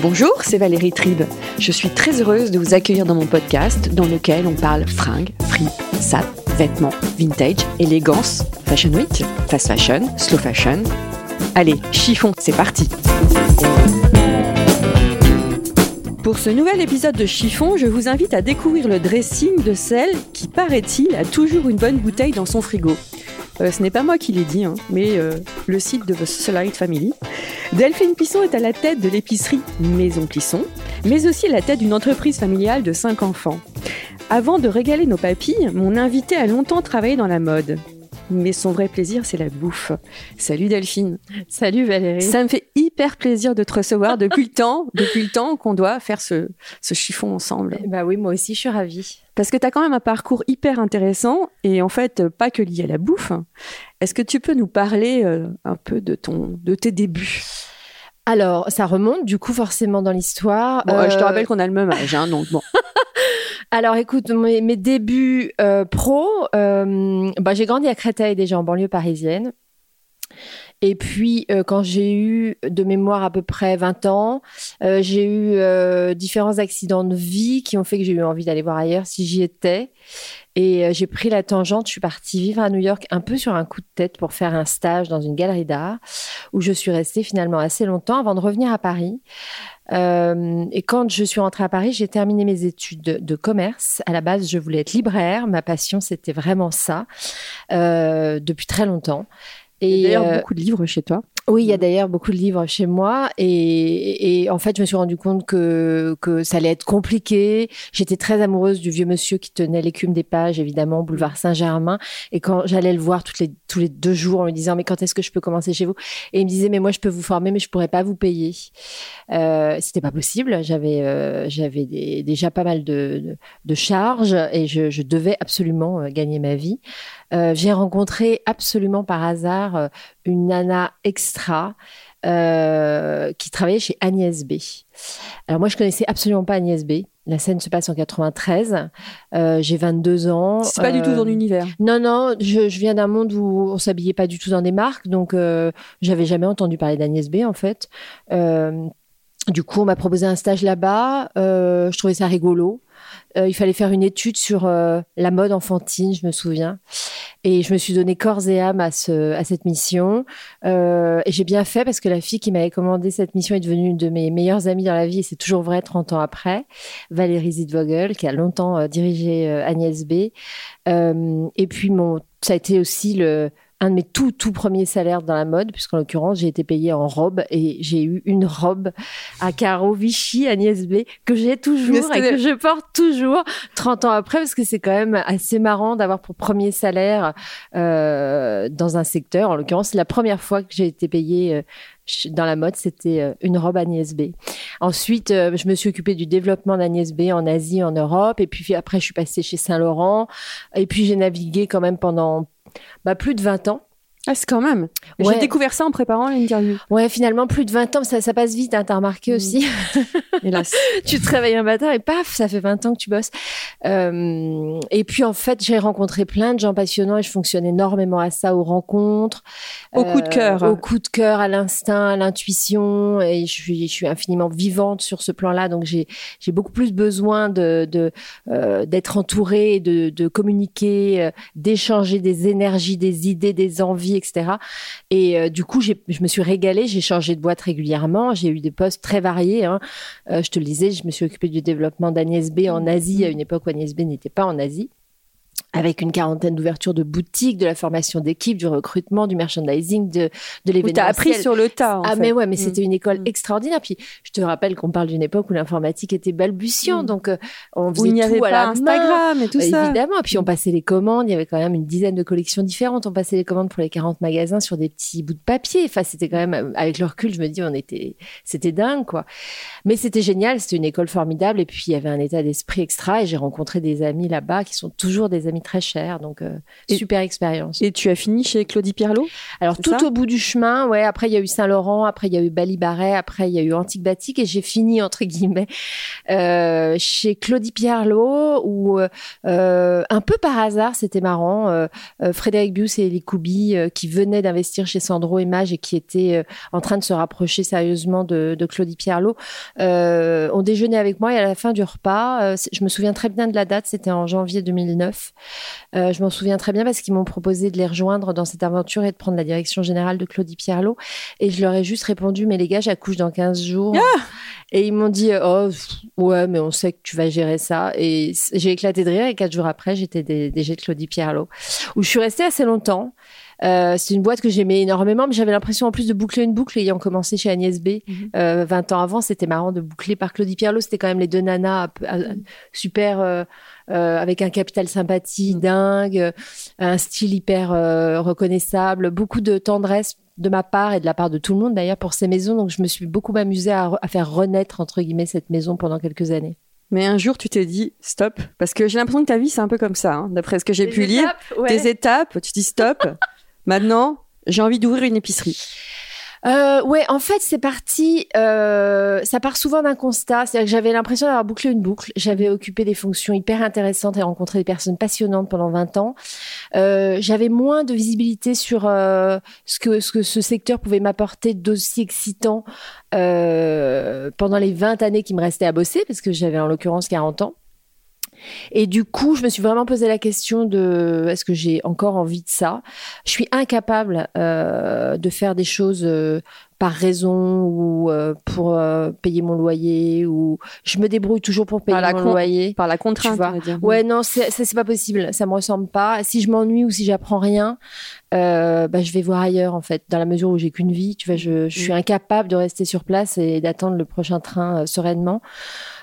Bonjour, c'est Valérie Tribe. Je suis très heureuse de vous accueillir dans mon podcast dans lequel on parle fringues, free, sap, vêtements, vintage, élégance, fashion week, fast fashion, slow fashion. Allez, chiffon, c'est parti Pour ce nouvel épisode de Chiffon, je vous invite à découvrir le dressing de celle qui, paraît-il, a toujours une bonne bouteille dans son frigo. Euh, ce n'est pas moi qui l'ai dit, hein, mais euh, le site de The Socialite Family. Delphine Plisson est à la tête de l'épicerie Maison Plisson, mais aussi à la tête d'une entreprise familiale de 5 enfants. Avant de régaler nos papilles, mon invité a longtemps travaillé dans la mode. Mais son vrai plaisir, c'est la bouffe. Salut Delphine. Salut Valérie. Ça me fait hyper plaisir de te recevoir depuis le temps, depuis le temps qu'on doit faire ce, ce chiffon ensemble. Bah oui, moi aussi, je suis ravie. Parce que tu as quand même un parcours hyper intéressant et en fait, pas que lié à la bouffe. Est-ce que tu peux nous parler euh, un peu de, ton, de tes débuts? Alors, ça remonte du coup forcément dans l'histoire. Bon, euh, Je te Euh, rappelle qu'on a le même âge, hein, donc bon. Alors, écoute, mes, débuts euh, pro, euh, bah, j'ai grandi à Créteil déjà en banlieue parisienne. Et puis, euh, quand j'ai eu de mémoire à peu près 20 ans, euh, j'ai eu euh, différents accidents de vie qui ont fait que j'ai eu envie d'aller voir ailleurs si j'y étais. Et j'ai pris la tangente, je suis partie vivre à New York un peu sur un coup de tête pour faire un stage dans une galerie d'art où je suis restée finalement assez longtemps avant de revenir à Paris. Euh, et quand je suis rentrée à Paris, j'ai terminé mes études de, de commerce. À la base, je voulais être libraire. Ma passion, c'était vraiment ça euh, depuis très longtemps. Il y a Et d'ailleurs euh, beaucoup de livres chez toi. Oui, il y a d'ailleurs beaucoup de livres chez moi et, et en fait, je me suis rendu compte que, que ça allait être compliqué. J'étais très amoureuse du vieux monsieur qui tenait l'écume des pages, évidemment, boulevard Saint-Germain. Et quand j'allais le voir toutes les, tous les deux jours en me disant, mais quand est-ce que je peux commencer chez vous? Et il me disait, mais moi, je peux vous former, mais je pourrais pas vous payer. Euh, C'était pas possible. J'avais euh, j'avais déjà pas mal de, de, de charges et je, je devais absolument euh, gagner ma vie. Euh, J'ai rencontré absolument par hasard euh, une nana extra euh, qui travaillait chez Agnès B. Alors moi, je connaissais absolument pas Agnès B. La scène se passe en 93. Euh, J'ai 22 ans. C'est pas du tout ton univers. non, non, je, je viens d'un monde où on s'habillait pas du tout dans des marques, donc j'avais jamais entendu parler d'Agnès B en fait. Du coup, on m'a proposé un stage là-bas. je trouvais ça rigolo. Euh, il fallait faire une étude sur euh, la mode enfantine, je me souviens. Et je me suis donné corps et âme à, ce, à cette mission. Euh, et j'ai bien fait parce que la fille qui m'avait commandé cette mission est devenue une de mes meilleures amies dans la vie et c'est toujours vrai 30 ans après. Valérie Zidvogel, qui a longtemps dirigé Agnès B. Et puis, mon, ça a été aussi le, un de mes tout, tout premiers salaires dans la mode, puisqu'en l'occurrence, j'ai été payée en robe et j'ai eu une robe à carreaux Vichy Agnès B que j'ai toujours et que je porte toujours 30 ans après, parce que c'est quand même assez marrant d'avoir pour premier salaire euh, dans un secteur. En l'occurrence, la première fois que j'ai été payée euh, dans la mode, c'était euh, une robe Agnès B. Ensuite, euh, je me suis occupée du développement d'Agnès B en Asie, en Europe. Et puis après, je suis passée chez Saint-Laurent. Et puis, j'ai navigué quand même pendant bah, plus de 20 ans. Ah, c'est quand même. Ouais. J'ai découvert ça en préparant l'interview. Ouais, finalement, plus de 20 ans, ça, ça passe vite, hein, t'as remarqué Mm. aussi. Hélas. tu te réveilles un matin et paf, ça fait 20 ans que tu bosses. Euh, et puis, en fait, j'ai rencontré plein de gens passionnants et je fonctionne énormément à ça, aux rencontres. Au coup de cœur. Au coup de cœur, à l'instinct, à l'intuition. Et je suis, je suis infiniment vivante sur ce plan-là. Donc, j'ai, j'ai beaucoup plus besoin de, de, euh, d'être entourée, de, de communiquer, euh, d'échanger des énergies, des idées, des envies, etc. Et euh, du coup, je me suis régalée. J'ai changé de boîte régulièrement. J'ai eu des postes très variés. Hein. Euh, je te le disais, je me suis occupée du développement d'Agnès B en Asie à une époque où Agnès B n'était pas en Asie. Avec une quarantaine d'ouvertures de boutiques, de la formation d'équipe, du recrutement, du merchandising, de, de l'événement. Tu as appris sur le tas. En ah fait. mais ouais, mais Mm. c'était une école Mm. extraordinaire. Puis je te rappelle qu'on parle d'une époque où l'informatique était balbutiant, Mm. donc euh, on Où faisait il n'y tout avait à pas la main. Instagram et tout ça. Évidemment, puis on passait les commandes, il y avait quand même une dizaine de collections différentes, on passait les commandes pour les 40 magasins sur des petits bouts de papier, enfin c'était quand même, avec le recul, je me dis, on était, c'était dingue quoi. Mais c'était génial, c'était une école formidable, et puis il y avait un état d'esprit extra, et j'ai rencontré des amis là-bas qui sont toujours des amis très chers, donc euh, Et- super expérience. Et tu as fini chez Claudie Pierlot Alors tout au bout du chemin, ouais. Après il y a eu Saint-Laurent, après il y a eu Bali-Baret, après il y a eu Antique Batik et j'ai fini entre guillemets euh, chez Claudie Pierlot où euh, un peu par hasard, c'était marrant, Frédéric Bius et Elie Koubi qui venaient d'investir chez Sandro et Mage et qui étaient en train de se rapprocher sérieusement de, de Claudie Pierlot, ont déjeuné avec moi et à la fin du repas, je me souviens très bien de la date, c'était en janvier 2009. Euh, je m'en souviens très bien parce qu'ils m'ont proposé de les rejoindre dans cette aventure et de prendre la direction générale de Claudie Pierlot. Et je leur ai juste répondu, mais les gars, j'accouche dans 15 jours. Et ils m'ont dit, oh, ouais, mais on sait que tu vas gérer ça. Et j'ai éclaté de rire. Et quatre jours après, j'étais DG de Claudie Pierlot, où je suis restée assez longtemps. Euh, c'est une boîte que j'aimais énormément, mais j'avais l'impression en plus de boucler une boucle ayant commencé chez Agnès B. Mhm. Euh, 20 ans avant, c'était marrant de boucler par Claudie Pierlot. C'était quand même les deux nanas euh, super, euh, euh, avec un capital sympathie Mhm. dingue, un style hyper reconnaissable, beaucoup de tendresse de ma part et de la part de tout le monde d'ailleurs pour ces maisons. Donc je me suis beaucoup amusée à, re- à faire renaître entre guillemets cette maison pendant quelques années. Mais un jour, tu t'es dit stop. Parce que j'ai l'impression que ta vie, c'est un peu comme ça, hein, d'après ce que j'ai pu lire. Des étapes, tu dis stop. Maintenant, j'ai envie d'ouvrir une épicerie. Euh, ouais, en fait, c'est parti. Euh, ça part souvent d'un constat. C'est-à-dire que j'avais l'impression d'avoir bouclé une boucle. J'avais occupé des fonctions hyper intéressantes et rencontré des personnes passionnantes pendant 20 ans. Euh, j'avais moins de visibilité sur euh, ce que ce que ce secteur pouvait m'apporter d'aussi excitant pendant les 20 années qui me restaient à bosser, parce que j'avais en l'occurrence 40 ans. Et du coup, je me suis vraiment posé la question de est-ce que j'ai encore envie de ça? Je suis incapable euh, de faire des choses euh, par raison ou euh, pour euh, payer mon loyer ou je me débrouille toujours pour payer Par la mon con- loyer. Par la contrainte, vois. on va dire. Ouais, non, c'est c'est pas possible. Ça me ressemble pas. Si je m'ennuie ou si j'apprends rien, euh, bah, je vais voir ailleurs en fait. Dans la mesure où j'ai qu'une vie, tu vois, je, je suis incapable de rester sur place et d'attendre le prochain train euh, sereinement.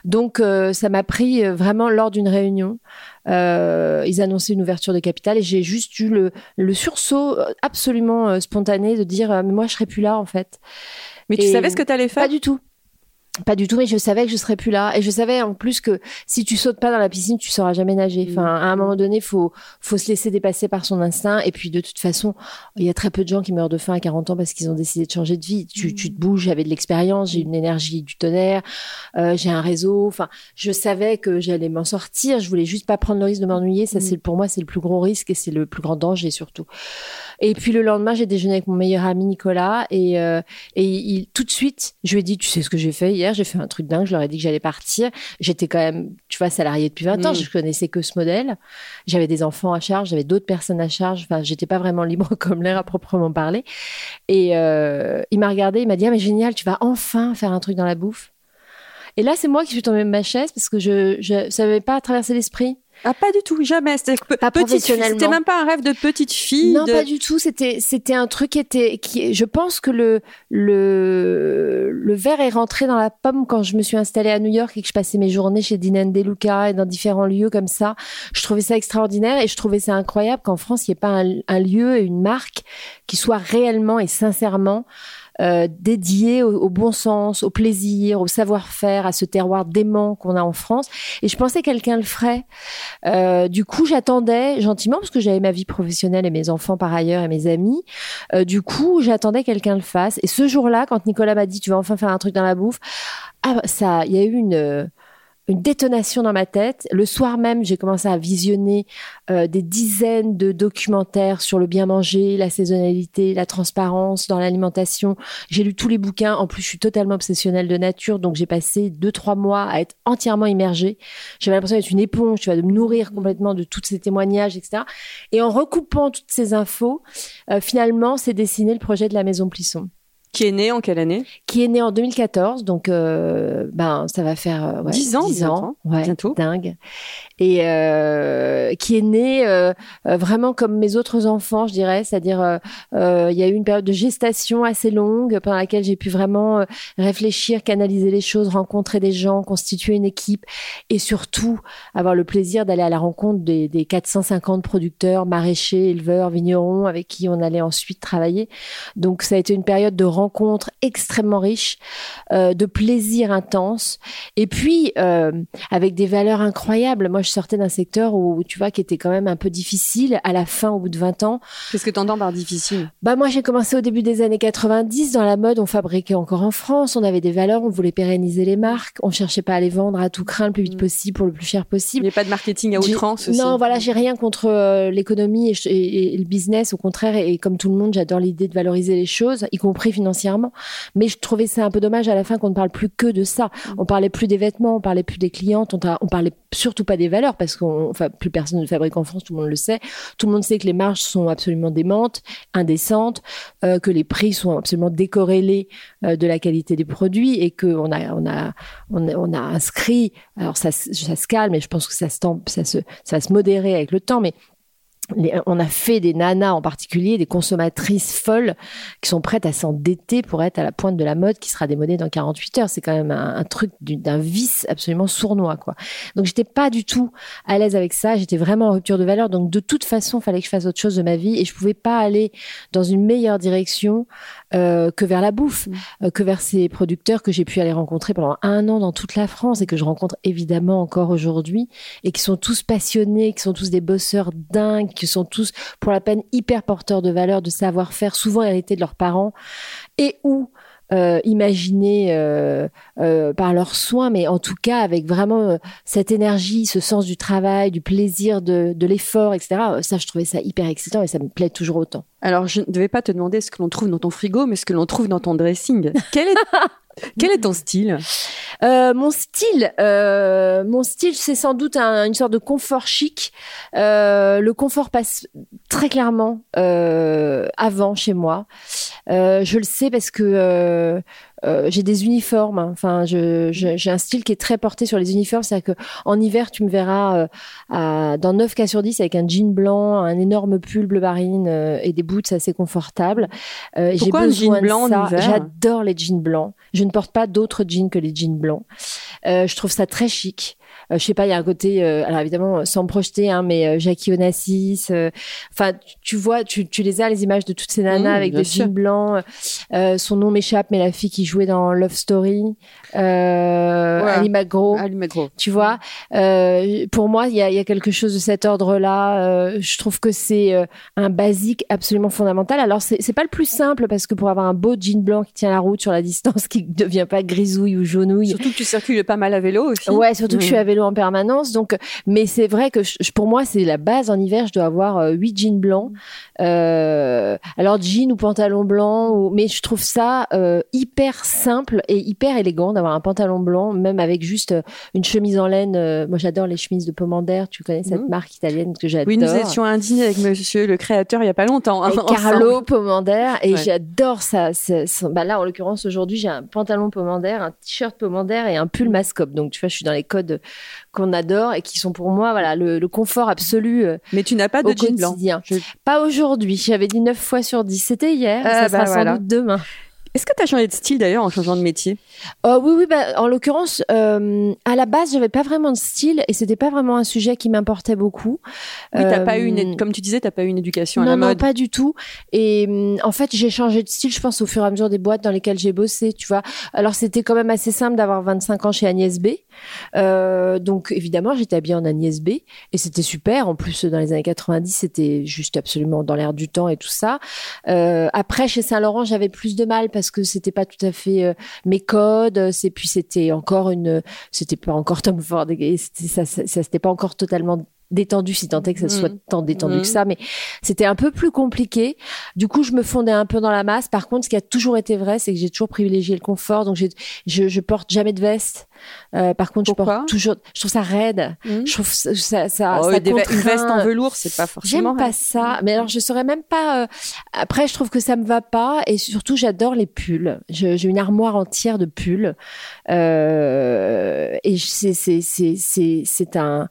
Donc, euh, ça m'a pris euh, vraiment lors d'une réunion. Euh, ils annonçaient une ouverture de capital et j'ai juste eu le, le sursaut euh, absolument euh, spontané de dire euh, mais moi je serai plus là en fait. Mais tu savais ce que tu allais faire? Pas du tout. Pas du tout, mais je savais que je serais plus là. Et je savais en plus que si tu sautes pas dans la piscine, tu sauras jamais nager. Enfin, à un moment donné, faut, faut se laisser dépasser par son instinct. Et puis, de toute façon, il y a très peu de gens qui meurent de faim à 40 ans parce qu'ils ont décidé de changer de vie. Tu, tu te bouges, j'avais de l'expérience, j'ai une énergie du tonnerre, euh, j'ai un réseau. Enfin, je savais que j'allais m'en sortir. Je voulais juste pas prendre le risque de m'ennuyer. Ça, Mm. c'est, pour moi, c'est le plus gros risque et c'est le plus grand danger surtout. Et puis, le lendemain, j'ai déjeuné avec mon meilleur ami Nicolas et, euh, et il, tout de suite, je lui ai dit, tu sais ce que j'ai fait hier? J'ai fait un truc dingue. Je leur ai dit que j'allais partir. J'étais quand même, tu vois, salariée depuis 20 ans. Mm. Je connaissais que ce modèle. J'avais des enfants à charge. J'avais d'autres personnes à charge. Enfin, j'étais pas vraiment libre comme l'air à proprement parler. Et euh, il m'a regardé. Il m'a dit, ah, mais génial, tu vas enfin faire un truc dans la bouffe. Et là, c'est moi qui suis tombée de ma chaise parce que je, je, ça m'avait pas traversé l'esprit. Ah, pas du tout, jamais. C'était petite. C'était même pas un rêve de petite fille. Non, de- pas du tout. C'était c'était un truc qui était qui. Je pense que le le le verre est rentré dans la pomme quand je me suis installée à New York et que je passais mes journées chez Dinan De Luca et dans différents lieux comme ça. Je trouvais ça extraordinaire et je trouvais ça incroyable qu'en France il n'y ait pas un, un lieu et une marque qui soit réellement et sincèrement euh, dédié au, au bon sens, au plaisir, au savoir-faire, à ce terroir dément qu'on a en France. Et je pensais que quelqu'un le ferait. Euh, du coup, j'attendais gentiment parce que j'avais ma vie professionnelle et mes enfants par ailleurs et mes amis. Euh, du coup, j'attendais que quelqu'un le fasse. Et ce jour-là, quand Nicolas m'a dit tu vas enfin faire un truc dans la bouffe, ah ça, il y a eu une euh, une détonation dans ma tête. Le soir même, j'ai commencé à visionner euh, des dizaines de documentaires sur le bien manger, la saisonnalité, la transparence dans l'alimentation. J'ai lu tous les bouquins. En plus, je suis totalement obsessionnelle de nature, donc j'ai passé deux trois mois à être entièrement immergée. J'avais l'impression d'être une éponge, tu vois, de me nourrir complètement de tous ces témoignages, etc. Et en recoupant toutes ces infos, euh, finalement, s'est dessiné le projet de la Maison Plisson Qui est né en quelle année? Qui est né en 2014, donc euh, ben ça va faire euh, ouais, 10 ans, 10 ans, ouais, Bientôt. dingue, et euh, qui est né euh, vraiment comme mes autres enfants, je dirais, c'est-à-dire il y a eu une période de gestation assez longue pendant laquelle j'ai pu vraiment réfléchir, canaliser les choses, rencontrer des gens, constituer une équipe et surtout avoir le plaisir d'aller à la rencontre des, des 450 producteurs, maraîchers, éleveurs, vignerons avec qui on allait ensuite travailler. Donc ça a été une période de rencontres extrêmement riche, de plaisir intense et puis avec des valeurs incroyables. Moi, je sortais d'un secteur où, tu vois, qui était quand même un peu difficile à la fin, au bout de 20 ans. Qu'est-ce que tu entends par difficile? Bah, moi, j'ai commencé au début des années 90. Dans la mode, on fabriquait encore en France. On avait des valeurs, on voulait pérenniser les marques. On cherchait pas à les vendre à tout craint le plus vite mm. possible pour le plus cher possible. Il n'y a pas de marketing à outrance aussi. Non, voilà, j'ai rien contre euh, l'économie et, le business. Au contraire, et, comme tout le monde, j'adore l'idée de valoriser les choses, y compris financièrement. Mais je trouvais ça un peu dommage à la fin qu'on ne parle plus que de ça. Mm. On parlait plus des vêtements, on parlait plus des clientes, on, on parlait surtout pas des valeurs parce qu'on, enfin, plus personne ne fabrique en France, tout le monde le sait. Tout le monde sait que les marges sont absolument démentes, indécentes, euh, que les prix sont absolument décorrélés euh, de la qualité des produits et qu'on a, on a, on a, inscrit. Alors ça, ça se calme et je pense que ça se, ça se, ça se modérer avec le temps, mais on a fait des nanas en particulier, des consommatrices folles qui sont prêtes à s'endetter pour être à la pointe de la mode qui sera démodée dans 48 heures. C'est quand même un, truc d'un vice absolument sournois, quoi. Donc j'étais pas du tout à l'aise avec ça. J'étais vraiment en rupture de valeur. Donc de toute façon, il fallait que je fasse autre chose de ma vie et je pouvais pas aller dans une meilleure direction euh, que vers la bouffe, mmh. euh, que vers ces producteurs que j'ai pu aller rencontrer pendant un an dans toute la France et que je rencontre évidemment encore aujourd'hui et qui sont tous passionnés, qui sont tous des bosseurs dingues qui sont tous pour la peine hyper porteurs de valeurs, de savoir-faire, souvent hérités de leurs parents, et ou euh, imaginés euh, euh, par leurs soins, mais en tout cas avec vraiment cette énergie, ce sens du travail, du plaisir, de, de l'effort, etc. Ça, je trouvais ça hyper excitant et ça me plaît toujours autant. Alors, je ne devais pas te demander ce que l'on trouve dans ton frigo, mais ce que l'on trouve dans ton dressing. Quel est, ton style? Euh, Mon style, euh, mon style, c'est sans doute une sorte de confort chic. Euh, le confort passe très clairement euh, avant chez moi. Euh, je le sais parce que euh, euh, j'ai des uniformes. Hein. Enfin, je, j'ai un style qui est très porté sur les uniformes. C'est-à-dire que en hiver, tu me verras euh, à, dans 9 cas sur 10 avec un jean blanc, un énorme pull bleu marine euh, et des boots assez confortables. j'ai besoin un jean blanc. J'adore les jeans blancs. Je ne porte pas d'autres jeans que les jeans blancs. je trouve ça très chic. Euh, je sais pas, il y a un côté, euh, alors évidemment sans me projeter, hein, mais euh, Jackie Onassis. Enfin, tu, vois, tu, tu, les as les images de toutes ces nanas mmh, avec des jeans blancs. son nom m'échappe, mais la fille qui jouait dans Love Story, Ali McGraw. Ali McGraw. Tu vois, pour moi, il y a, y a, quelque chose de cet ordre-là. je trouve que c'est un basique absolument fondamental. Alors c'est pas le plus simple parce que pour avoir un beau jean blanc qui tient la route sur la distance, qui ne devient pas grisouille ou jaunouille. Surtout que tu circules pas mal à vélo aussi. Ouais, surtout que je suis à vélo en permanence. Donc, mais c'est vrai que pour moi, c'est la base en hiver. Je dois avoir euh, huit jeans blancs. Euh, alors jean ou pantalon blanc, ou... mais je trouve ça euh, hyper simple et hyper élégant d'avoir un pantalon blanc, même avec juste une chemise en laine. Moi, j'adore les chemises de Pomander. Tu connais cette mmh. marque italienne que j'adore. Oui, nous étions à un dîner avec Monsieur le créateur il y a pas longtemps. Hein, Carlo Pomander et j'adore ça. Bah là, en l'occurrence, aujourd'hui, j'ai un pantalon Pomander, un t-shirt Pomander et un pull Mascop. Donc, tu vois, je suis dans les codes qu'on adore et qui sont pour moi, voilà, le, le confort absolu. Mais tu n'as pas de jean blanc. Pas aujourd'hui. J'avais dit 9 fois sur 10. C'était hier. ça bah sera sans doute demain. Est-ce que tu as changé de style d'ailleurs en changeant de métier? Euh, Oui, oui. Bah, en l'occurrence, euh, à la base, j'avais pas vraiment de style et c'était pas vraiment un sujet qui m'importait beaucoup. Oui, t'as pas eu une, euh, comme tu disais, t'as pas eu une éducation à la mode. Non, pas du tout. Et en fait, j'ai changé de style, je pense, au fur et à mesure des boîtes dans lesquelles j'ai bossé. Tu vois. Alors, c'était quand même assez simple d'avoir 25 ans chez Agnès B. Euh, donc, évidemment, j'étais habillée en Agnès B et c'était super. En plus, dans les années 90, c'était juste absolument dans l'air du temps et tout ça. Euh, après, chez Saint Laurent, j'avais plus de mal parce parce que c'était pas tout à fait euh, mes codes. C'est puis c'était encore une, c'était pas encore Tom Ford. C'était ça, ça, ça c'était pas encore totalement détendu si tant est que ça soit mmh. tant détendu que mmh. ça mais c'était un peu plus compliqué. Du coup je me fondais un peu dans la masse. Par contre ce qui a toujours été vrai c'est que j'ai toujours privilégié le confort. Donc je, je porte jamais de veste. Euh, par contre je porte toujours je trouve ça raide. Mmh. je trouve ça ça, ça, oh, une veste en velours c'est pas forcément j'aime pas ça. Mais alors je saurais même pas euh, après je trouve que ça me va pas. Et surtout j'adore les pulls. J'ai une armoire entière de pulls. Euh, et c'est c'est c'est c'est c'est un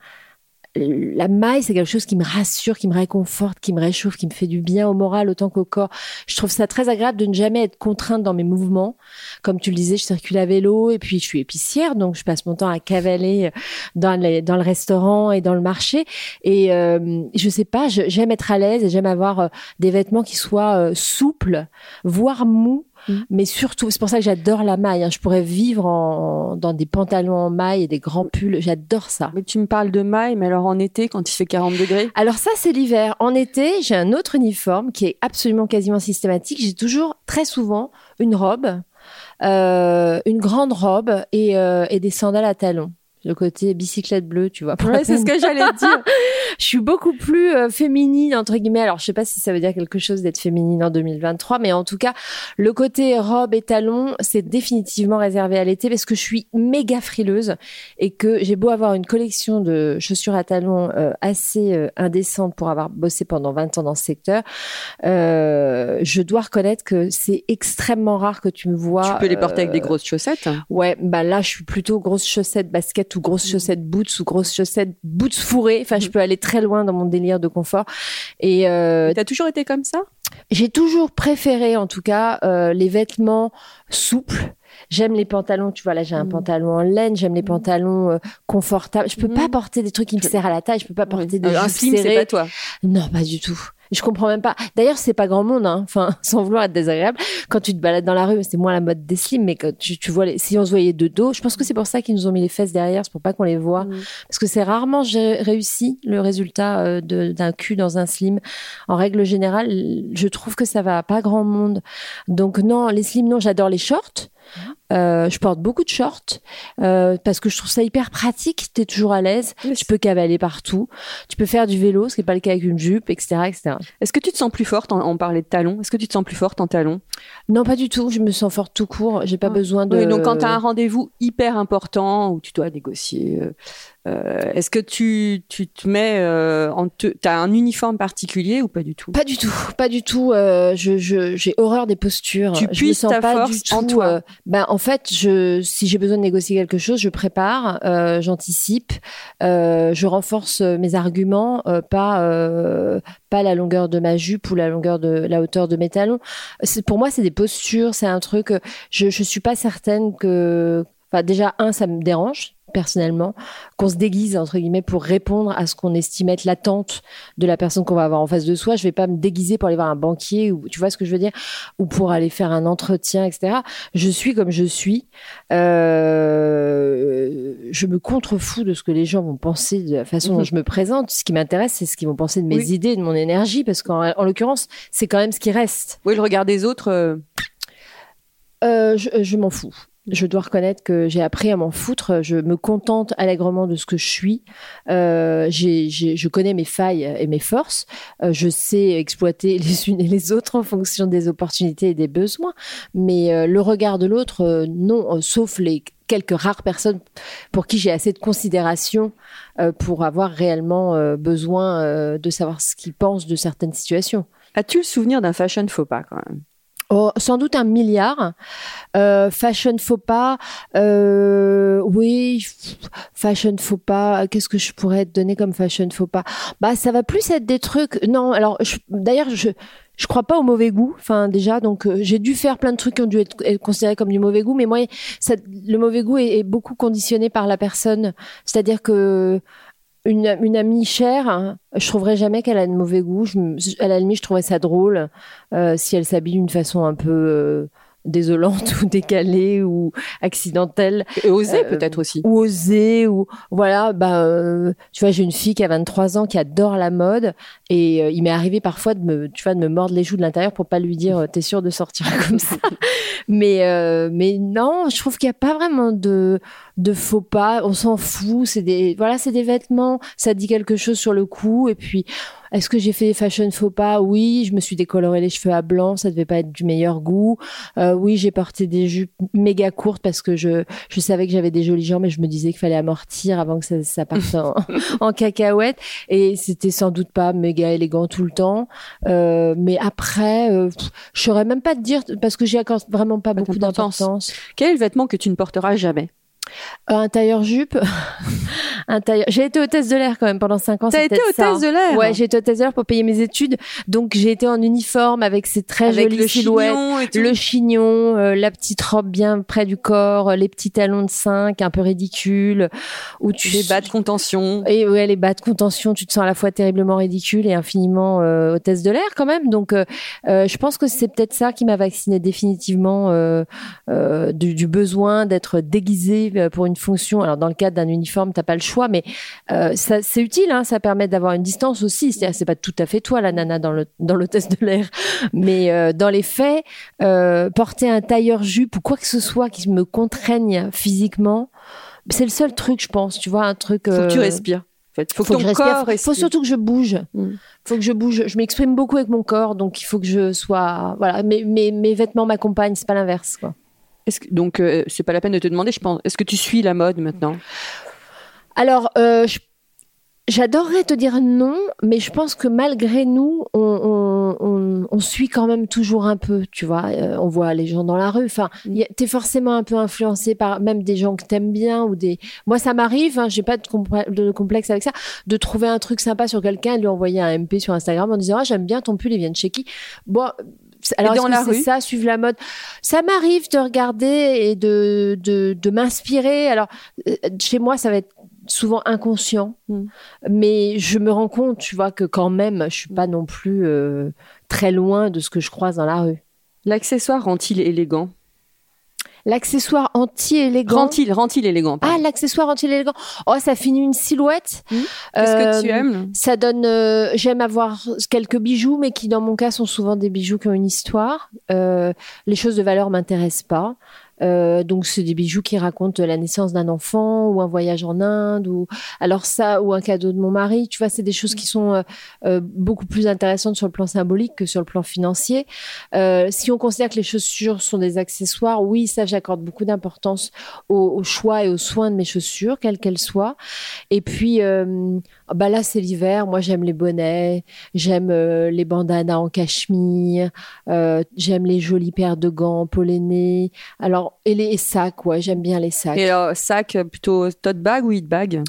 la maille, c'est quelque chose qui me rassure, qui me réconforte, qui me réchauffe, qui me fait du bien au moral autant qu'au corps. Je trouve ça très agréable de ne jamais être contrainte dans mes mouvements. Comme tu le disais, je circule à vélo et puis je suis épicière, donc je passe mon temps à cavaler dans, le restaurant et dans le marché. Et euh, je sais pas, j'aime être à l'aise et j'aime avoir euh, des vêtements qui soient euh, souples, voire mous Mm. Mais surtout, c'est pour ça que j'adore la maille. Hein. Je pourrais vivre en, dans des pantalons en maille et des grands pulls. J'adore ça. Mais tu me parles de maille, mais alors en été, quand il fait 40 degrés? Alors ça, c'est l'hiver. En été, j'ai un autre uniforme qui est absolument quasiment systématique. J'ai toujours, très souvent, une robe, euh, une grande robe et, euh, et des sandales à talons le côté bicyclette bleue, tu vois. Ouais, c'est ce que j'allais dire. je suis beaucoup plus euh, féminine entre guillemets. Alors, je sais pas si ça veut dire quelque chose d'être féminine en 2023, mais en tout cas, le côté robe et talons, c'est définitivement réservé à l'été parce que je suis méga frileuse et que j'ai beau avoir une collection de chaussures à talons euh, assez euh, indécente pour avoir bossé pendant 20 ans dans ce secteur. je dois reconnaître que c'est extrêmement rare que tu me vois. Tu peux les porter avec des grosses chaussettes. Ouais, bah là, je suis plutôt grosse chaussette basket ou grosses chaussettes boots ou grosses chaussettes boots fourrées. Enfin, je mm. peux aller très loin dans mon délire de confort. Et euh, t'as toujours été comme ça? J'ai toujours préféré, en tout cas, euh, les vêtements souples. J'aime les pantalons, tu vois là j'ai un mm. pantalon en laine, j'aime les mm. pantalons euh, confortables. Je peux pas porter des trucs qui me serrent à la taille, je peux pas porter des un slim, c'est pas toi. Non, pas du tout. Je comprends même pas. D'ailleurs, c'est pas grand monde, hein. Enfin, sans vouloir être désagréable. Quand tu te balades dans la rue, c'est moins la mode des slims, mais quand tu, tu vois les, si on se voyait de dos, je pense que c'est pour ça qu'ils nous ont mis les fesses derrière, c'est pour pas qu'on les voit. Mm. Parce que c'est rarement j'ai réussi le résultat euh, d'un cul dans un slim. En règle générale, je trouve que ça va pas grand monde. Donc non, les slims, non, j'adore les shorts. Euh, je porte beaucoup de shorts euh, parce que je trouve ça hyper pratique. Tu es toujours à l'aise. Tu peux cavaler partout. Tu peux faire du vélo, ce qui n'est pas le cas avec une jupe, etc. etc. Est-ce que tu te sens plus forte On parlait de talons? Est-ce que tu te sens plus forte en talons? Non, pas du tout. Je me sens forte tout court. J'ai pas ah. besoin de. donc quand tu as un rendez-vous hyper important où tu dois négocier euh, euh, est-ce que tu, tu te mets euh, en t'as un uniforme particulier ou pas du tout? Pas du tout, pas du tout. Euh, je j'ai horreur des postures. Tu je me sens ta pas force du tout, en toi. Euh, ben en fait, je si j'ai besoin de négocier quelque chose, je prépare, euh, j'anticipe, je renforce mes arguments, pas pas la longueur de ma jupe ou la longueur de la hauteur de mes talons. Pour moi, c'est des postures, c'est un truc. Je je suis pas certaine que. Enfin, déjà un, ça me dérange personnellement, qu'on se déguise entre guillemets pour répondre à ce qu'on estime être l'attente de la personne qu'on va avoir en face de soi. Je vais pas me déguiser pour aller voir un banquier ou tu vois ce que je veux dire, ou pour aller faire un entretien, etc. Je suis comme je suis. Euh, je me contrefous de ce que les gens vont penser de la façon dont mhm. je me présente. Ce qui m'intéresse, c'est ce qu'ils vont penser de mes idées, de mon énergie, parce qu'en en, l'occurrence, c'est quand même ce qui reste. Oui, le regard des autres. Euh, euh, je m'en fous. Je dois reconnaître que j'ai appris à m'en foutre. Je me contente allègrement de ce que je suis. Euh, je connais mes failles et mes forces. Euh, je sais exploiter les unes et les autres en fonction des opportunités et des besoins. Mais euh, le regard de l'autre, euh, non, sauf les quelques rares personnes pour qui j'ai assez de considération pour avoir réellement besoin de savoir ce qu'ils pensent de certaines situations. As-tu le souvenir d'un fashion faux pas quand même? Oh, sans doute un milliard. Euh, fashion faux pas. Euh, oui, fashion faux pas. Qu'est-ce que je pourrais te donner comme fashion faux pas? Bah, ça va plus être des trucs. Non, alors d'ailleurs, je je crois pas au mauvais goût. Enfin, déjà, donc euh, j'ai dû faire plein de trucs qui ont dû être, considérés comme du mauvais goût, mais moi, le mauvais goût est beaucoup conditionné par la personne. C'est-à-dire que une, une amie chère, hein, je trouverais jamais qu'elle a de mauvais goût. Je, à la limite, je trouverais ça drôle euh, si elle s'habille d'une façon un peu euh, désolante ou décalée ou accidentelle. Et osée euh, peut-être aussi. Ou osée ou voilà. Bah, tu vois, j'ai une fille qui a 23 ans qui adore la mode et il m'est arrivé parfois de me, tu vois, de me mordre les joues de l'intérieur pour pas lui dire t'es sûr de sortir comme ça. mais mais non, je trouve qu'il n'y a pas vraiment de de faux pas, on s'en fout, c'est des voilà, c'est des vêtements, ça dit quelque chose sur le coup et puis est-ce que j'ai fait des fashion faux pas? Oui, je me suis décoloré les cheveux à blanc, ça devait pas être du meilleur goût. Euh, oui, j'ai porté des jupes méga courtes parce que je je savais que j'avais des jolies jambes, mais je me disais qu'il fallait amortir avant que ça, ça parte en, en cacahuète. Et c'était sans doute pas méga élégant tout le temps. Euh, mais après, euh, je saurais même pas te dire parce que j'y accorde vraiment pas beaucoup d'importance. Quel est le vêtement que tu ne porteras jamais? Un tailleur jupe. un tailleur. J'ai été hôtesse de l'air quand même pendant cinq ans. T'as été hôtesse de l'air Ouais, j'ai été hôtesse de l'air pour payer mes études. Donc j'ai été en uniforme avec ces très avec jolies le silhouettes. chignon. Le chignon, euh, la petite robe bien près du corps, euh, les petits talons de 5 un peu ridicules, où tu les bas de contention. et ouais, les bas de contention, tu te sens à la fois terriblement ridicule et infiniment euh, hôtesse de l'air quand même. Donc, euh, euh, je pense que c'est peut-être ça qui m'a vacciné définitivement euh, euh, du, du besoin d'être déguisé pour une fonction. Alors, dans le cadre d'un uniforme, t'as pas le choix, mais euh, ça, c'est utile. Hein, ça permet d'avoir une distance aussi. C'est-à-dire, c'est pas tout à fait toi la nana dans le dans l'hôtesse de l'air, mais euh, dans les faits, euh, porter un tailleur jupe ou quoi que ce soit qui me contraigne physiquement. C'est le seul truc, je pense, tu vois, un truc. Faut que tu respires. En fait. Faut, faut que que ton je respire. corps Faut surtout que je bouge. Mm. Faut que je bouge. Je m'exprime beaucoup avec mon corps, donc il faut que je sois. Voilà, mes, mes, mes vêtements m'accompagnent, c'est pas l'inverse, quoi. Est-ce que- donc, euh, c'est pas la peine de te demander, je pense. Est-ce que tu suis la mode maintenant? Alors, euh, je- j'adorerais te dire non, mais je pense que malgré nous, on, on, on, on suit quand même toujours un peu, tu vois. Euh, on voit les gens dans la rue. Enfin, Mm. y a- t'es forcément un peu influencé par même des gens que t'aimes bien ou des. Moi, ça m'arrive. Hein, j'ai pas de, de complexe avec ça, de trouver un truc sympa sur quelqu'un et lui envoyer un MP sur Instagram en disant ah j'aime bien ton pull, il vient de chez qui? Bon. Alors, dans la rue ça, suivre la mode? Ça m'arrive de regarder et de, de, de m'inspirer. Alors, euh, chez moi, ça va être souvent inconscient, Mm. mais je me rends compte, tu vois, que quand même, je suis pas non plus euh, très loin de ce que je croise dans la rue. L'accessoire rend-il élégant? L'accessoire anti-élégant. Rend-il, rend-il élégant Ah, l'accessoire anti-élégant. Oh, ça finit une silhouette. Mm. Qu'est-ce que tu Euh, aimes? Ça donne. euh, J'aime avoir quelques bijoux, mais qui, dans mon cas, sont souvent des bijoux qui ont une histoire. Euh, les choses de valeur m'intéressent pas. Euh, donc c'est des bijoux qui racontent la naissance d'un enfant ou un voyage en Inde ou alors ça ou un cadeau de mon mari. Tu vois, c'est des choses qui sont euh, euh, beaucoup plus intéressantes sur le plan symbolique que sur le plan financier. Euh, si on considère que les chaussures sont des accessoires, oui, ça j'accorde beaucoup d'importance au, au choix et aux soins de mes chaussures, quelles qu'elles soient. Et puis euh, bah là c'est l'hiver. Moi j'aime les bonnets, j'aime euh, les bandanas en cachemire, euh, j'aime les jolies paires de gants polonais. Alors et les sacs, ouais, j'aime bien les sacs. Et alors, sac euh, plutôt tote bag ou hit bag?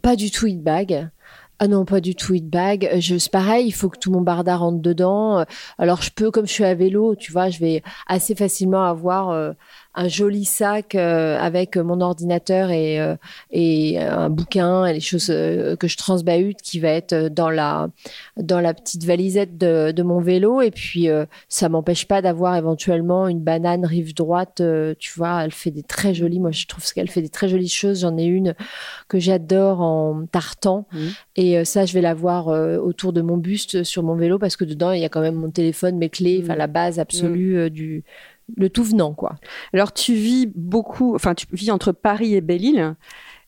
Pas du tout hit bag. Ah non, pas du tout hit bag. Je, c'est pareil, il faut que tout mon barda rentre dedans. Alors je peux, comme je suis à vélo, tu vois, je vais assez facilement avoir euh, un joli sac euh, avec mon ordinateur et, euh, et un bouquin et les choses euh, que je transbahute qui va être dans la, dans la petite valisette de, de mon vélo. Et puis ça m'empêche pas d'avoir éventuellement une banane rive droite. tu vois, elle fait des très jolies. Moi, je trouve qu'elle fait des très jolies choses. J'en ai une que j'adore en tartan. Mhm. Et ça, je vais l'avoir euh, autour de mon buste sur mon vélo parce que dedans, il y a quand même mon téléphone, mes clés, enfin Mhm. la base absolue euh, du le tout venant, quoi. Alors, tu vis beaucoup, enfin, tu vis entre Paris et Belle-Île.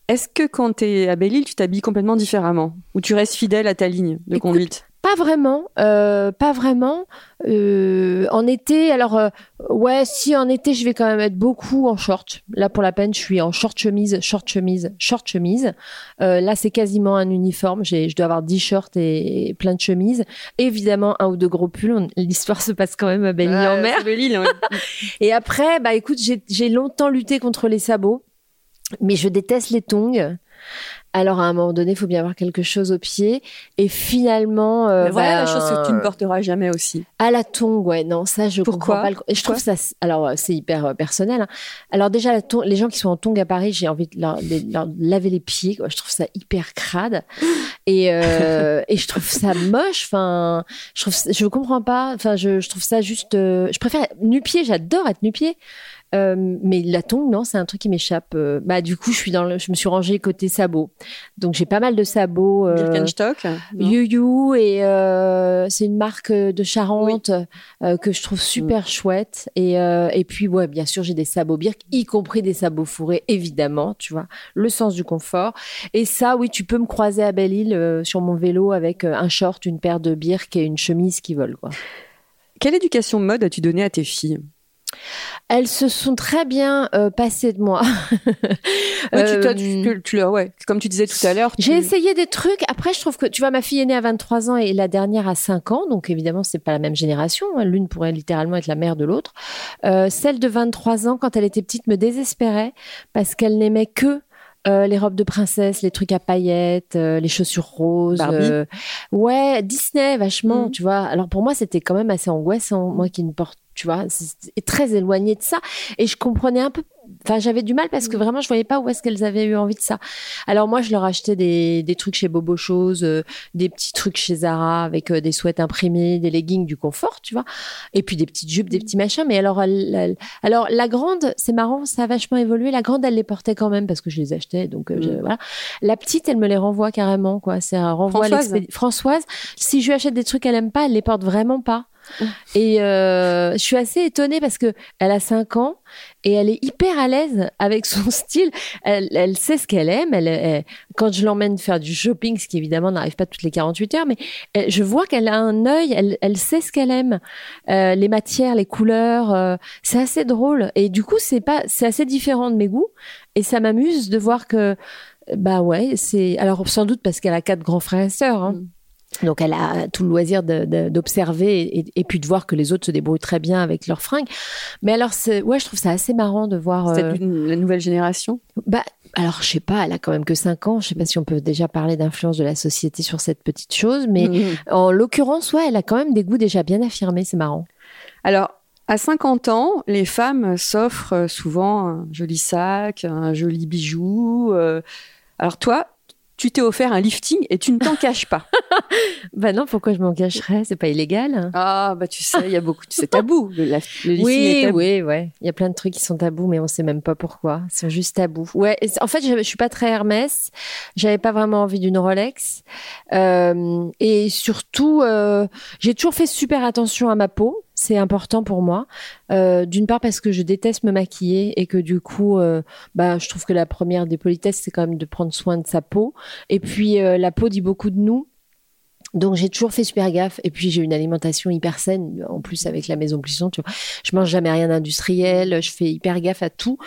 Est-ce que quand tu es à Belle-Île, tu t'habilles complètement différemment? Ou tu restes fidèle à ta ligne de Écoute, conduite? Pas vraiment, euh, pas vraiment. Euh, en été, alors euh, ouais, si en été, je vais quand même être beaucoup en short. Là, pour la peine, je suis en short chemise, short chemise, short chemise. Euh, là, c'est quasiment un uniforme. J'ai, je dois avoir 10 shorts et, et plein de chemises. Évidemment, un ou deux gros pulls. On- L'histoire se passe quand même à Belle-Île-en-Mer. Et après, bah écoute, j'ai j'ai longtemps lutté contre les sabots, mais je déteste les tongs. Alors à un moment donné, il faut bien avoir quelque chose au pied. Et finalement, euh, Mais voilà la ben, chose que tu ne porteras jamais aussi. à la tongue, ouais, non, ça je Pourquoi comprends pas. le- Et je trouve ça, alors euh, c'est hyper euh, personnel. hein. Alors déjà, la tongue- les gens qui sont en tongue à Paris, j'ai envie de leur, de leur laver les pieds. Quoi. Je trouve ça hyper crade et euh, et je trouve ça moche. Enfin, je trouve, je comprends pas. Enfin, je, je trouve ça juste. euh, je préfère nu-pied. J'adore être nu-pied. Euh, mais la tongue, non, c'est un truc qui m'échappe. Euh, bah, du coup, je suis dans le, je me suis rangée côté sabot. Donc, j'ai pas mal de sabots. euh, Birkenstock non? You et euh, c'est une marque de Charente euh, que je trouve super chouette et euh, et puis ouais bien sûr j'ai des sabots Birk y compris des sabots fourrés évidemment tu vois le sens du confort et ça oui tu peux me croiser à Belle-Île euh, sur mon vélo avec euh, un short une paire de Birk et une chemise qui volent quoi Quelle éducation mode as-tu donné à tes filles? Elles se sont très bien euh, passées de moi. Tu, toi, tu, tu- tu le- ouais, comme tu disais tout à l'heure. J'ai essayé des trucs. Après, je trouve que, tu vois, ma fille est née à 23 ans et la dernière à 5 ans. Donc, évidemment, c'est pas la même génération. hein. L'une pourrait littéralement être la mère de l'autre. Euh, celle de 23 ans, quand elle était petite, me désespérait parce qu'elle n'aimait que euh, les robes de princesse, les trucs à paillettes, euh, les chaussures roses. Barbie. euh, ouais, Disney, vachement, Mhm. tu vois. Alors, pour moi, c'était quand même assez angoissant. Moi qui ne porte, tu vois, c'est très éloigné de ça. Et je comprenais un peu. Enfin, j'avais du mal parce que vraiment, je voyais pas où est-ce qu'elles avaient eu envie de ça. Alors moi, je leur achetais des, des trucs chez Bobo Chose, euh, des petits trucs chez Zara avec euh, des sweats imprimés, des leggings du confort, tu vois, et puis des petites jupes, des petits machins. Mais alors, elle- elle- alors la grande, c'est marrant, ça a vachement évolué. La grande, elle les portait quand même parce que je les achetais, donc euh, Mm. voilà. La petite, elle me les renvoie carrément, quoi. C'est un renvoi Françoise. Françoise, si je lui achète des trucs qu'elle aime pas, elle les porte vraiment pas. Et euh, je suis assez étonnée parce que elle a 5 ans et elle est hyper à l'aise avec son style. Elle, sait ce qu'elle aime. Elle, quand je l'emmène faire du shopping, ce qui évidemment n'arrive pas toutes les 48 heures, mais je vois qu'elle a un œil. Elle, elle sait ce qu'elle aime, Euh, les matières, les couleurs. euh, c'est assez drôle. Et du coup, c'est pas, c'est assez différent de mes goûts. Et ça m'amuse de voir que, bah ouais, c'est. Alors sans doute parce qu'elle a quatre grands frères et sœurs. hein. Mm. Donc elle a tout le loisir d'observer et, et puis de voir que les autres se débrouillent très bien avec leurs fringues. Mais alors, ouais, je trouve ça assez marrant de voir. C'est euh, la nouvelle génération? bah, alors, je sais pas, elle a quand même que 5 ans. Je sais pas si on peut déjà parler d'influence de la société sur cette petite chose. Mais Mhm. en l'occurrence, ouais, elle a quand même des goûts déjà bien affirmés. C'est marrant. Alors, à 50 ans, les femmes s'offrent souvent un joli sac, un joli bijou. euh. Alors toi, tu t'es offert un lifting et tu ne t'en caches pas. Bah non, pourquoi je m'en cacherais? C'est pas illégal. Ah, bah tu sais, il y a beaucoup, c'est tabou. Le, la- le lifting est Oui, tabou. oui, ouais. Il y a plein de trucs qui sont tabous, mais on sait même pas pourquoi. Ils sont juste tabous. Ouais. En fait, je, je suis pas très Hermès. J'avais pas vraiment envie d'une Rolex. Euh, et surtout, euh, j'ai toujours fait super attention à ma peau. C'est important pour moi. Euh, D'une part parce que je déteste me maquiller et que du coup, euh, bah, je trouve que la première des politesses, c'est quand même de prendre soin de sa peau. Et puis, euh, la peau dit beaucoup de nous. Donc j'ai toujours fait super gaffe et puis j'ai une alimentation hyper saine en plus avec la maison Plisson tu vois je mange jamais rien d'industriel je fais hyper gaffe à tout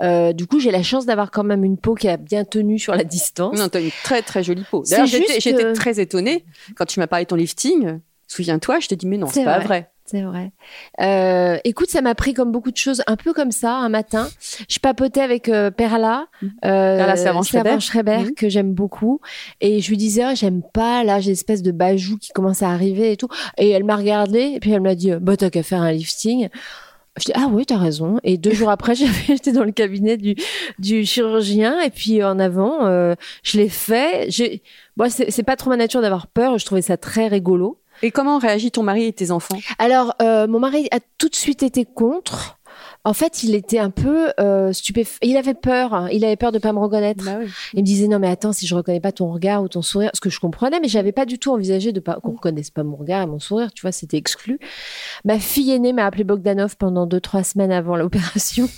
Euh, du coup j'ai la chance d'avoir quand même une peau qui a bien tenu sur la distance Non, t'as une très très jolie peau. D'ailleurs, j'étais très étonnée quand tu m'as parlé de ton lifting. Souviens-toi, je t'ai dit mais non, c'est C'est pas vrai. vrai. C'est vrai. Euh, écoute, ça m'a pris comme beaucoup de choses, un peu comme ça, un matin. Je papotais avec euh, Perla, euh, Perla Servan-Schreiber. Servan-Schreiber, Mhm. que j'aime beaucoup, et je lui disais, j'aime pas, là, j'ai espèce de bajou qui commence à arriver et tout. Et elle m'a regardé, et puis elle m'a dit, bah t'as qu'à faire un lifting. Je dis ah oui t'as raison et deux jours après j'étais dans le cabinet du du chirurgien et puis en avant euh, je l'ai fait j'ai bon c'est pas trop ma nature d'avoir peur je trouvais ça très rigolo Et comment réagit ton mari et tes enfants? Alors, euh, mon mari a tout de suite été contre. En fait, il était un peu euh, stupéfait. Il avait peur. hein. Il avait peur de pas me reconnaître. Bah oui. Il me disait non mais attends si je reconnais pas ton regard ou ton sourire, ce que je comprenais, mais j'avais pas du tout envisagé de pas qu'on reconnaisse pas mon regard et mon sourire. Tu vois, c'était exclu. Ma fille aînée m'a appelé Bogdanov pendant deux trois semaines avant l'opération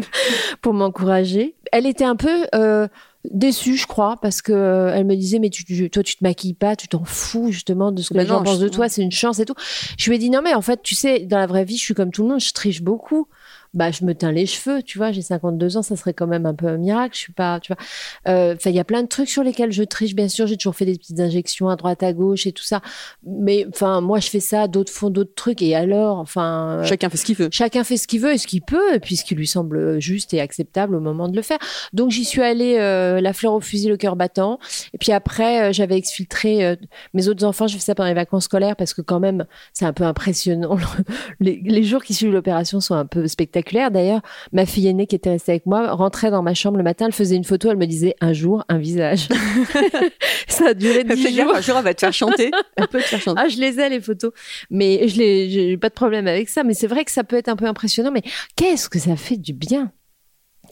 pour m'encourager. Elle était un peu euh, déçue, je crois, parce que euh, elle me disait mais tu, tu- toi tu te maquilles pas, tu t'en fous justement de ce que Bah les gens pensent de toi, c'est une chance et tout. Je lui ai dit non mais en fait tu sais dans la vraie vie je suis comme tout le monde, je triche beaucoup. Bah je me teins les cheveux, tu vois, j'ai 52 ans, ça serait quand même un peu un miracle. Je suis pas, tu vois. Euh, Enfin il y a plein de trucs sur lesquels je triche, bien sûr. J'ai toujours fait des petites injections à droite à gauche et tout ça. Mais enfin moi je fais ça, d'autres font d'autres trucs et alors enfin. euh, Chacun fait ce qu'il veut. Chacun fait ce qu'il veut et ce qu'il peut, et puis ce qui lui semble juste et acceptable au moment de le faire. Donc j'y suis allée euh, la fleur au fusil, le cœur battant. Et puis après, euh, j'avais exfiltré euh, mes autres enfants. Je fais ça pendant les vacances scolaires parce que quand même, c'est un peu impressionnant. les, les jours qui suivent l'opération sont un peu spectaculaires. D'ailleurs, ma fille aînée qui était restée avec moi rentrait dans ma chambre le matin. Elle faisait une photo. Elle me disait un jour un visage. ça a duré dix Fais gaffe, jours. un jour, elle va te faire chanter. Elle peut te faire chanter. Ah, je les ai les photos, mais je les, j'ai pas de problème avec ça. Mais c'est vrai que ça peut être un peu impressionnant. Mais qu'est-ce que ça fait du bien?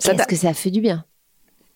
Qu'est-ce que ça fait du bien?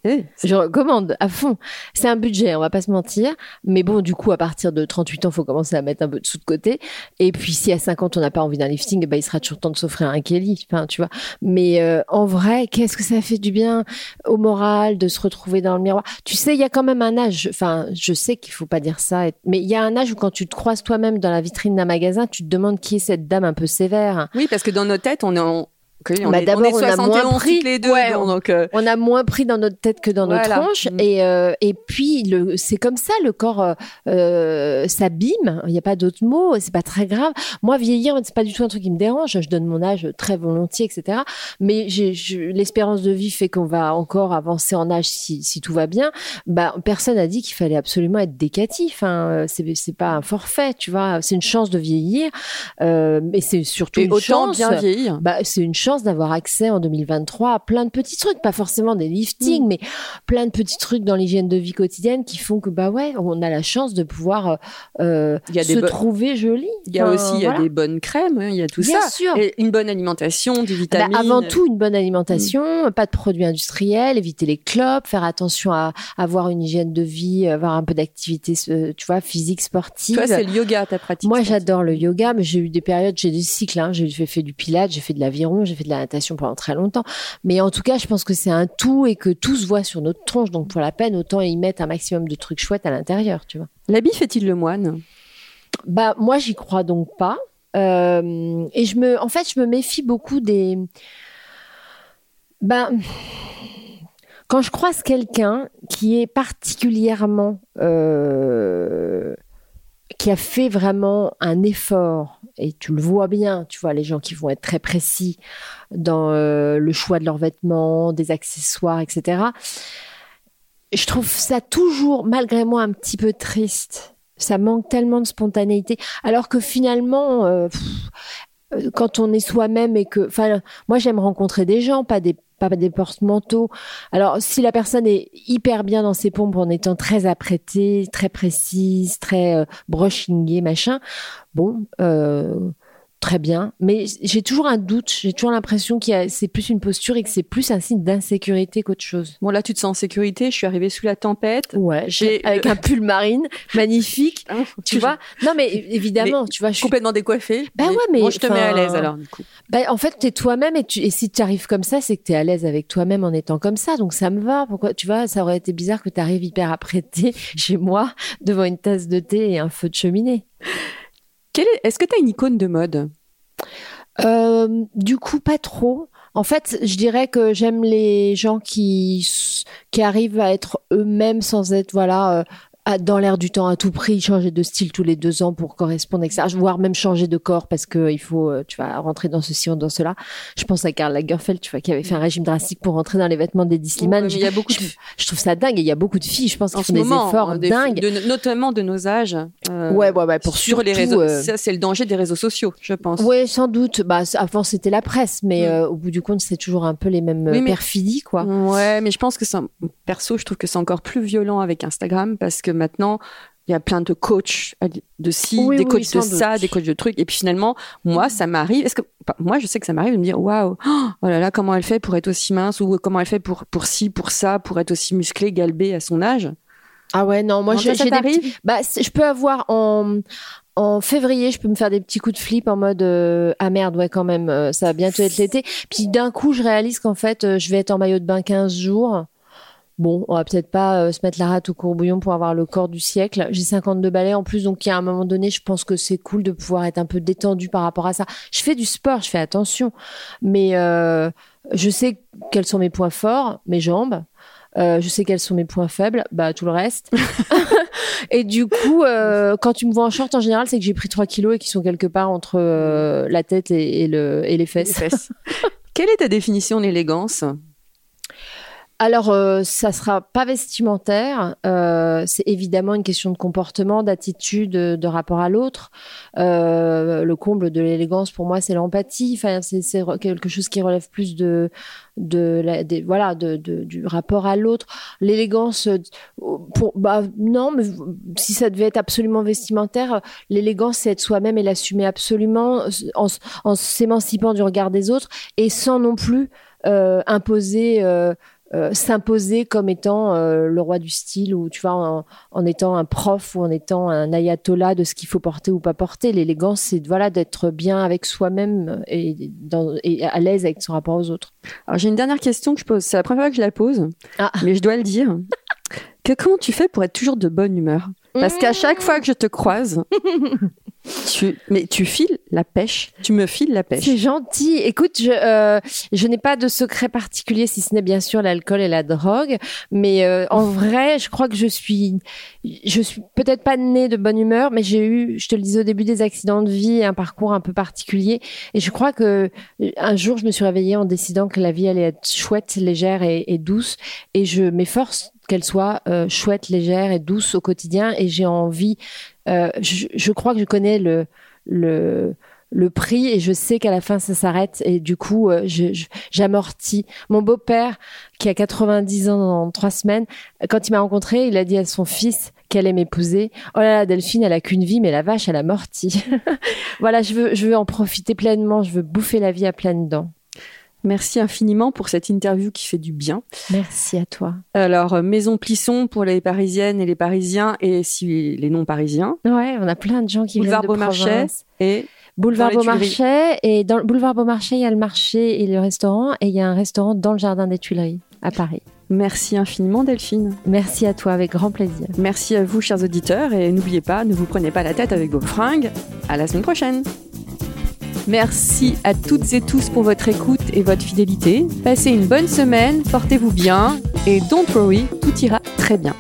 Je recommande à fond. C'est un budget, on va pas se mentir. Mais bon, du coup, à partir de 38 ans, faut commencer à mettre un peu de sous de côté. Et puis, si à 50 on n'a pas envie d'un lifting, bah, il sera toujours temps de s'offrir un Kelly. Enfin, tu vois. Mais euh, en vrai, qu'est-ce que ça fait du bien au moral de se retrouver dans le miroir? Tu sais, il y a quand même un âge. Enfin, je sais qu'il faut pas dire ça, mais il y a un âge où quand tu te croises toi-même dans la vitrine d'un magasin, tu te demandes qui est cette dame un peu sévère. Oui, parce que dans nos têtes, on est en- on, bah, est, on, est, 71 pris, les deux, ouais, donc euh... on a moins pris dans notre tête que dans voilà. notre tronche. Mm. Et, euh, et puis le, c'est comme ça, le corps euh, s'abîme. Il n'y a pas d'autre mot. C'est pas très grave. Moi, vieillir, c'est pas du tout un truc qui me dérange. Je donne mon âge très volontiers, etc. Mais j'ai, l'espérance de vie fait qu'on va encore avancer en âge si, si tout va bien. Bah, personne n'a dit qu'il fallait absolument être décatif. Hein. C'est, c'est pas un forfait, tu vois. C'est une chance de vieillir, mais c'est surtout et une autant chance. bien vieillir. Bah, c'est une chance d'avoir accès en 2023 à plein de petits trucs, pas forcément des liftings, mm. mais plein de petits trucs dans l'hygiène de vie quotidienne qui font que bah ouais, on a la chance de pouvoir euh, il y a se trouver joli. Il y a aussi il y a des bonnes crèmes, hein, il y a tout Bien ça. Sûr. Et une bonne alimentation, des vitamines. Bah, avant tout, une bonne alimentation, mm. pas de produits industriels, éviter les clopes, faire attention à avoir une hygiène de vie, avoir un peu d'activité, tu vois, physique, sportive. Toi, c'est le yoga, ta pratique. Moi, j'adore le yoga, mais j'ai eu des périodes, j'ai des cycles. Hein, j'ai fait, fait du pilates, j'ai fait de l'aviron, j'ai fait de la natation pendant très longtemps. Mais en tout cas, je pense que c'est un tout et que tout se voit sur notre tronche. Donc, pour la peine, autant y mettre un maximum de trucs chouettes à l'intérieur, tu vois. L'habit fait-il le moine? Bah, moi, j'y crois donc pas. Euh, et je me, en fait, je me méfie beaucoup des. Ben. Quand je croise quelqu'un qui est particulièrement. Euh, qui a fait vraiment un effort, et tu le vois bien, tu vois, les gens qui vont être très précis dans euh, le choix de leurs vêtements, des accessoires, etc. Je trouve ça toujours, malgré moi, un petit peu triste. Ça manque tellement de spontanéité. Alors que finalement, euh, pff, quand on est soi-même et que, enfin, moi j'aime rencontrer des gens, pas des pas des porte-manteaux. Alors, si la personne est hyper bien dans ses pompes en étant très apprêtée, très précise, très euh, brushingée, machin, bon, euh, très bien. Mais j'ai toujours un doute, j'ai toujours l'impression que c'est plus une posture et que c'est plus un signe d'insécurité qu'autre chose. Bon, là, tu te sens en sécurité. Je suis arrivée sous la tempête. Ouais, j'ai avec un pull marine magnifique. Ah, tu vois Non, mais évidemment, mais tu vois, je suis complètement décoiffée. Bah ouais, mais moi, je te mets à l'aise alors du coup. Bah, en fait, t'es toi-même et, tu, et si tu arrives comme ça, c'est que t'es à l'aise avec toi-même en étant comme ça. Donc ça me va. Pourquoi Tu vois, ça aurait été bizarre que tu arrives hyper apprêté chez moi devant une tasse de thé et un feu de cheminée. Est, est-ce que tu as une icône de mode? Euh, Du coup, pas trop. En fait, je dirais que j'aime les gens qui qui arrivent à être eux-mêmes sans être voilà euh, dans l'air du temps à tout prix, changer de style tous les deux ans pour correspondre ça, voire même changer de corps parce que il faut, euh, tu vas rentrer dans ceci ou dans cela. Je pense à Karl Lagerfeld, tu vois, qui avait fait un régime drastique pour rentrer dans les vêtements des Slimane. il y a beaucoup. Je, je, trouve ça dingue. Et il y a beaucoup de filles, je pense, qui font des efforts des, dingues, de, notamment de nos âges. Euh, ouais, ouais, ouais, pour sur surtout, les réseaux. Euh... Ça, c'est le danger des réseaux sociaux, je pense. Ouais, sans doute. Bah, avant c'était la presse, mais mm. euh, au bout du compte, c'est toujours un peu les mêmes oui, mais... perfidies, quoi. Ouais, mais je pense que ça, perso, je trouve que c'est encore plus violent avec Instagram parce que maintenant il y a plein de coachs de ci, oui, des oui, coachs de doute. ça, des coachs de trucs. Et puis finalement, moi, ça m'arrive. Est-ce que moi, je sais que ça m'arrive de me dire, waouh, oh là là, comment elle fait pour être aussi mince ou comment elle fait pour pour ci, pour ça, pour être aussi musclée, galbée à son âge? Ah ouais, non, moi, j'ai des petits... bah, je peux avoir en en février, je peux me faire des petits coups de flip en mode euh, ah merde, ouais quand même, euh, ça va bientôt être l'été. Puis d'un coup, je réalise qu'en fait, euh, je vais être en maillot de bain 15 jours. Bon, on va peut-être pas euh, se mettre la rate au courbouillon pour avoir le corps du siècle. J'ai 52 balais en plus, donc il y a un moment donné, je pense que c'est cool de pouvoir être un peu détendu par rapport à ça. Je fais du sport, je fais attention, mais euh, je sais quels sont mes points forts, mes jambes. Euh, je sais quels sont mes points faibles, bah tout le reste. et du coup, euh, quand tu me vois en short, en général, c'est que j'ai pris 3 kilos et qui sont quelque part entre euh, la tête et, et, le, et les fesses. Les fesses. Quelle est ta définition d'élégance? Alors, euh, ça sera pas vestimentaire. Euh, c'est évidemment une question de comportement, d'attitude, de, de, rapport à l'autre. Euh, le comble de l'élégance, pour moi, c'est l'empathie. C'est quelque chose qui relève plus de voilà du rapport à l'autre. L'élégance, bah non, mais si ça devait être absolument vestimentaire, l'élégance, c'est être soi-même et l'assumer absolument en, s'émancipant du regard des autres et sans non plus euh, imposer euh, s'imposer comme étant euh, le roi du style ou tu vois en, en, étant un prof ou en étant un ayatollah de ce qu'il faut porter ou pas porter. L'élégance c'est voilà d'être bien avec soi-même et, dans, et à l'aise avec son rapport aux autres. Alors j'ai une dernière question que je pose. C'est la première fois que je la pose ah. mais je dois le dire. Que comment tu fais pour être toujours de bonne humeur? Parce qu'à chaque fois que je te croise mais tu files la pêche. Tu me files la pêche. C'est gentil. Écoute, je, euh, je n'ai pas de secret particulier, si ce n'est bien sûr l'alcool et la drogue. Mais euh, en vrai, je crois que je suis, je suis peut-être pas née de bonne humeur, mais j'ai eu, je te le disais au début, des accidents de vie, un parcours un peu particulier. Et je crois que euh, un jour, je me suis réveillée en décidant que la vie allait être chouette, légère et douce. Et je m'efforce qu'elle soit euh, chouette, légère et douce au quotidien. Et j'ai envie, euh, je, je, crois que je connais le, le, le prix et je sais qu'à la fin ça s'arrête et du coup euh, j'amortis. Mon beau-père qui a 90 ans dans trois semaines, quand il m'a rencontré, il a dit à son fils qu'elle aime m'épouser. Oh là là, Delphine, elle a qu'une vie, mais la vache, elle a morti. voilà, je veux, je veux en profiter pleinement, je veux bouffer la vie à pleines dents. Merci infiniment pour cette interview qui fait du bien. Merci à toi. Alors, euh, Maison Plisson pour les Parisiennes et les Parisiens et si les non-parisiens. Ouais, on a plein de gens qui Boulevard viennent de Beaumarchais et Boulevard Beaumarchais et dans le boulevard Beaumarchais, il y a le marché et le restaurant et il y a un restaurant dans le jardin des Tuileries à Paris. Merci infiniment Delphine. Merci à toi avec grand plaisir. Merci à vous chers auditeurs et n'oubliez pas, ne vous prenez pas la tête avec vos fringues. À la semaine prochaine. Merci à toutes et tous pour votre écoute et votre fidélité. Passez une bonne semaine, portez-vous bien et don't worry, tout ira très bien.